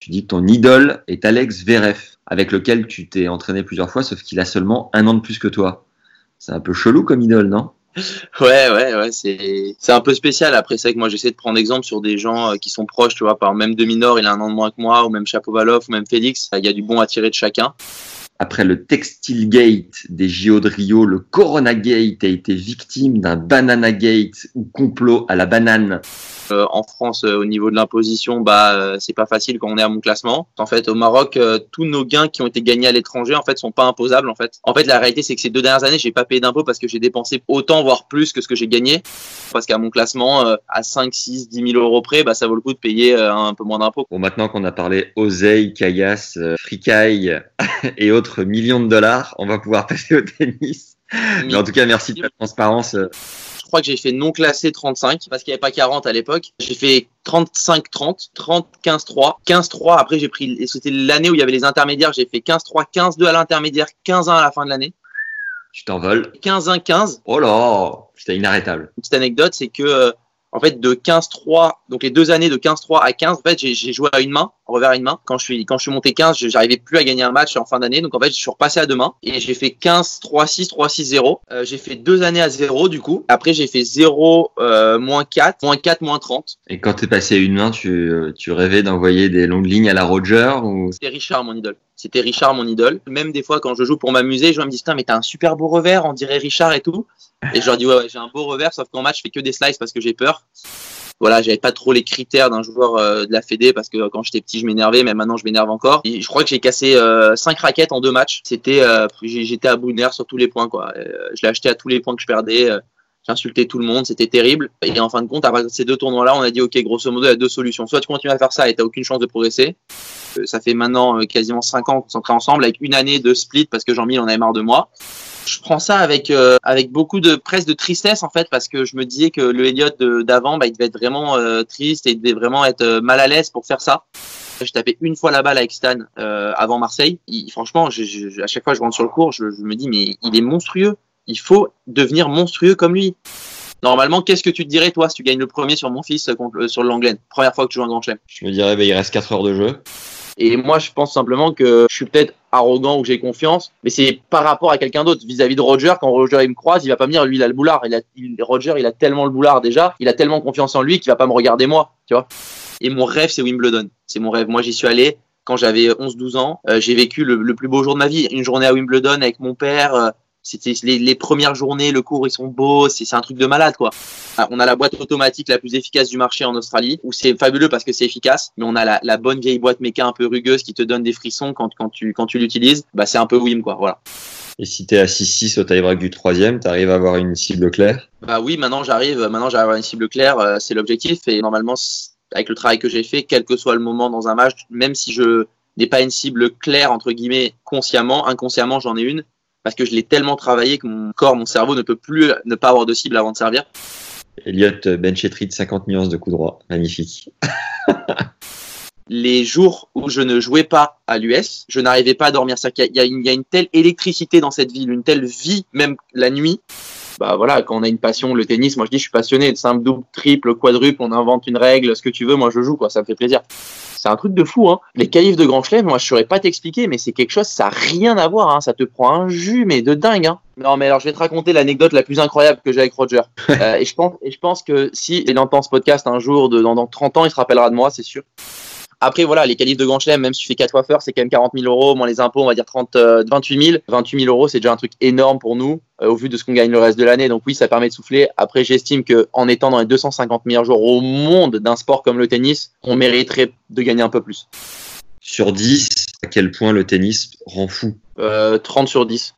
Tu dis que ton idole est Alex Verev, avec lequel tu t'es entraîné plusieurs fois, sauf qu'il a seulement un an de plus que toi. C'est un peu chelou comme idole, non? Ouais, ouais, ouais, c'est c'est un peu spécial. Après, c'est que moi j'essaie de prendre exemple sur des gens euh, qui sont proches, tu vois, par même Demi-Nord, il a un an de moins que moi, ou même Chapovalov, ou même Félix. Il y a du bon à tirer de chacun. Après le Textile Gate des JO de Rio, le Corona Gate a été victime d'un Banana Gate ou complot à la banane. Euh, en France, euh, au niveau de l'imposition, bah euh, c'est pas facile quand on est à mon classement. En fait, au Maroc, euh, tous nos gains qui ont été gagnés à l'étranger, en fait, sont pas imposables. En fait, en fait, la réalité, c'est que ces deux dernières années, j'ai pas payé d'impôts parce que j'ai dépensé autant, voire plus que ce que j'ai gagné. Parce qu'à mon classement, à 5, 6, 10 000 euros près, bah ça vaut le coup de payer un peu moins d'impôts. Bon, maintenant qu'on a parlé oseille, caillasse, fricaille et autres millions de dollars, on va pouvoir passer au tennis. Mais en tout cas, merci de ta transparence. Je crois que j'ai fait non classé 35 parce qu'il n'y avait pas 40 à l'époque. J'ai fait 35-30, 30-15-3, 15-3. Après, j'ai pris, c'était l'année où il y avait les intermédiaires. J'ai fait 15-3, 15-2 à l'intermédiaire, 15-1 à la fin de l'année, Tu t'envoles. 15-1-15. Oh là C'était inarrêtable. Une petite anecdote, c'est que, euh, en fait, de 15-3, donc les deux années de 15-3 à 15, en fait, j'ai- joué à une main, en revers à une main. Quand je suis, quand je suis monté 15, je- j'arrivais plus à gagner un match en fin d'année. Donc, en fait, je suis repassé à deux mains et j'ai fait 15-3-6, 3-6-0. Euh, j'ai fait deux années à 0, du coup. Après, j'ai fait 0, euh, moins 4, moins 4, moins 30. Et quand t'es passé à une main, tu, euh, tu rêvais d'envoyer des longues lignes à la Roger ou? C'était Richard, mon idole. C'était Richard, mon idole. Même des fois, quand je joue pour m'amuser, je me dis, putain, mais t'as un super beau revers, on dirait Richard et tout. Et je leur dis, ouais, ouais j'ai un beau revers, sauf qu'en match, je fais que des slices parce que j'ai peur. Voilà, j'avais pas trop les critères d'un joueur euh, de la Fédé parce que quand j'étais petit, je m'énervais, mais maintenant, je m'énerve encore. Je crois que j'ai cassé euh, 5 raquettes en deux matchs. C'était, euh, j'étais à bout de nerfs sur tous les points, quoi. Euh, je l'ai acheté à tous les points que je perdais. J'insultais tout le monde, c'était terrible. Et en fin de compte, de ces deux tournois-là, on a dit, OK, grosso modo, il y a deux solutions. Soit tu continues à faire ça et t'as aucune chance de progresser. Euh, Ça fait maintenant euh, quasiment 5 ans qu'on s'entraîne ensemble avec une année de split parce que Jean-Mi en avait marre de moi. Je prends ça avec euh, avec beaucoup de presque de tristesse en fait parce que je me disais que le Elliott de- d'avant bah, il devait être vraiment triste et il devait vraiment être mal à l'aise pour faire ça. Je tapais une fois la balle avec Stan avant Marseille. Il- franchement, à chaque fois que je rentre sur le cours, je, me dis mais il est monstrueux. Il faut devenir monstrueux comme lui. Normalement, qu'est-ce que tu te dirais toi si tu gagnes le premier sur mon fils sur Langlaine Première fois que tu joues un grand chelem. je me dirais, bah, il reste 4 heures de jeu. Et moi, je pense simplement que je suis peut-être arrogant ou que j'ai confiance, mais c'est par rapport à quelqu'un d'autre. Vis-à-vis de Roger, quand Roger il me croise, il va pas me dire lui il a le boulard. Il a, Roger, il a tellement le boulard déjà, il a tellement confiance en lui qu'il va pas me regarder moi, tu vois. Et mon rêve, c'est Wimbledon. C'est mon rêve. Moi, j'y suis allé quand j'avais 11-12 ans. Euh, j'ai vécu le, le plus beau jour de ma vie. Une journée à Wimbledon avec mon père. euh, c'était les, les premières journées, le cours, ils sont beaux. C'est un truc de malade, quoi. Ah, On a la boîte automatique la plus efficace du marché en Australie, où c'est fabuleux parce que c'est efficace, mais on a la, la bonne vieille boîte méca un peu rugueuse qui te donne des frissons quand, quand tu, quand tu l'utilises. Bah, c'est un peu Wim, quoi. Voilà. Et si t'es à 6-6 au tie-break du troisième, t'arrives à avoir une cible claire? Bah oui, maintenant j'arrive, maintenant j'arrive à avoir une cible claire, euh, c'est l'objectif. Et normalement, avec le travail que j'ai fait, quel que soit le moment dans un match, même si je n'ai pas une cible claire, entre guillemets, consciemment, inconsciemment, j'en ai une, parce que je l'ai tellement travaillé que mon corps, mon cerveau ne peut plus ne pas avoir de cible avant de servir. Elliott benchetry de 50 nuances de coup droit. Magnifique. les jours où je ne jouais pas à l'US, je n'arrivais pas à dormir. C'est-à-dire qu'il y a, il y a une, il y a une telle électricité dans cette ville, une telle vie, même la nuit. Bah voilà, quand on a une passion, le tennis, moi je dis je suis passionné, simple, double, triple, quadruple, on invente une règle, ce que tu veux, moi je joue, quoi, ça me fait plaisir. C'est un truc de fou, hein. Les qualifs de Grand Chelem, moi je saurais pas t'expliquer, mais c'est quelque chose, ça a rien à voir, hein. Ça te prend un jus, mais de dingue, hein. Non, mais alors je vais te raconter l'anecdote la plus incroyable que j'ai avec Roger. Euh, et je pense, et je pense que si il entend ce podcast un jour, de, dans, dans 30 ans, il se rappellera de moi, c'est sûr. Après, voilà, les qualifs de Grand Chelem, même si tu fais 4 waffers, c'est quand même 40 000 euros, moins les impôts, on va dire 30, euh, 28 000. 28 000 euros, c'est déjà un truc énorme pour nous, euh, au vu de ce qu'on gagne le reste de l'année. Donc oui, ça permet de souffler. Après, j'estime que en étant dans les 250 meilleurs joueurs au monde d'un sport comme le tennis, on mériterait de gagner un peu plus. Sur 10, à quel point le tennis rend fou? Euh, 30 sur 10.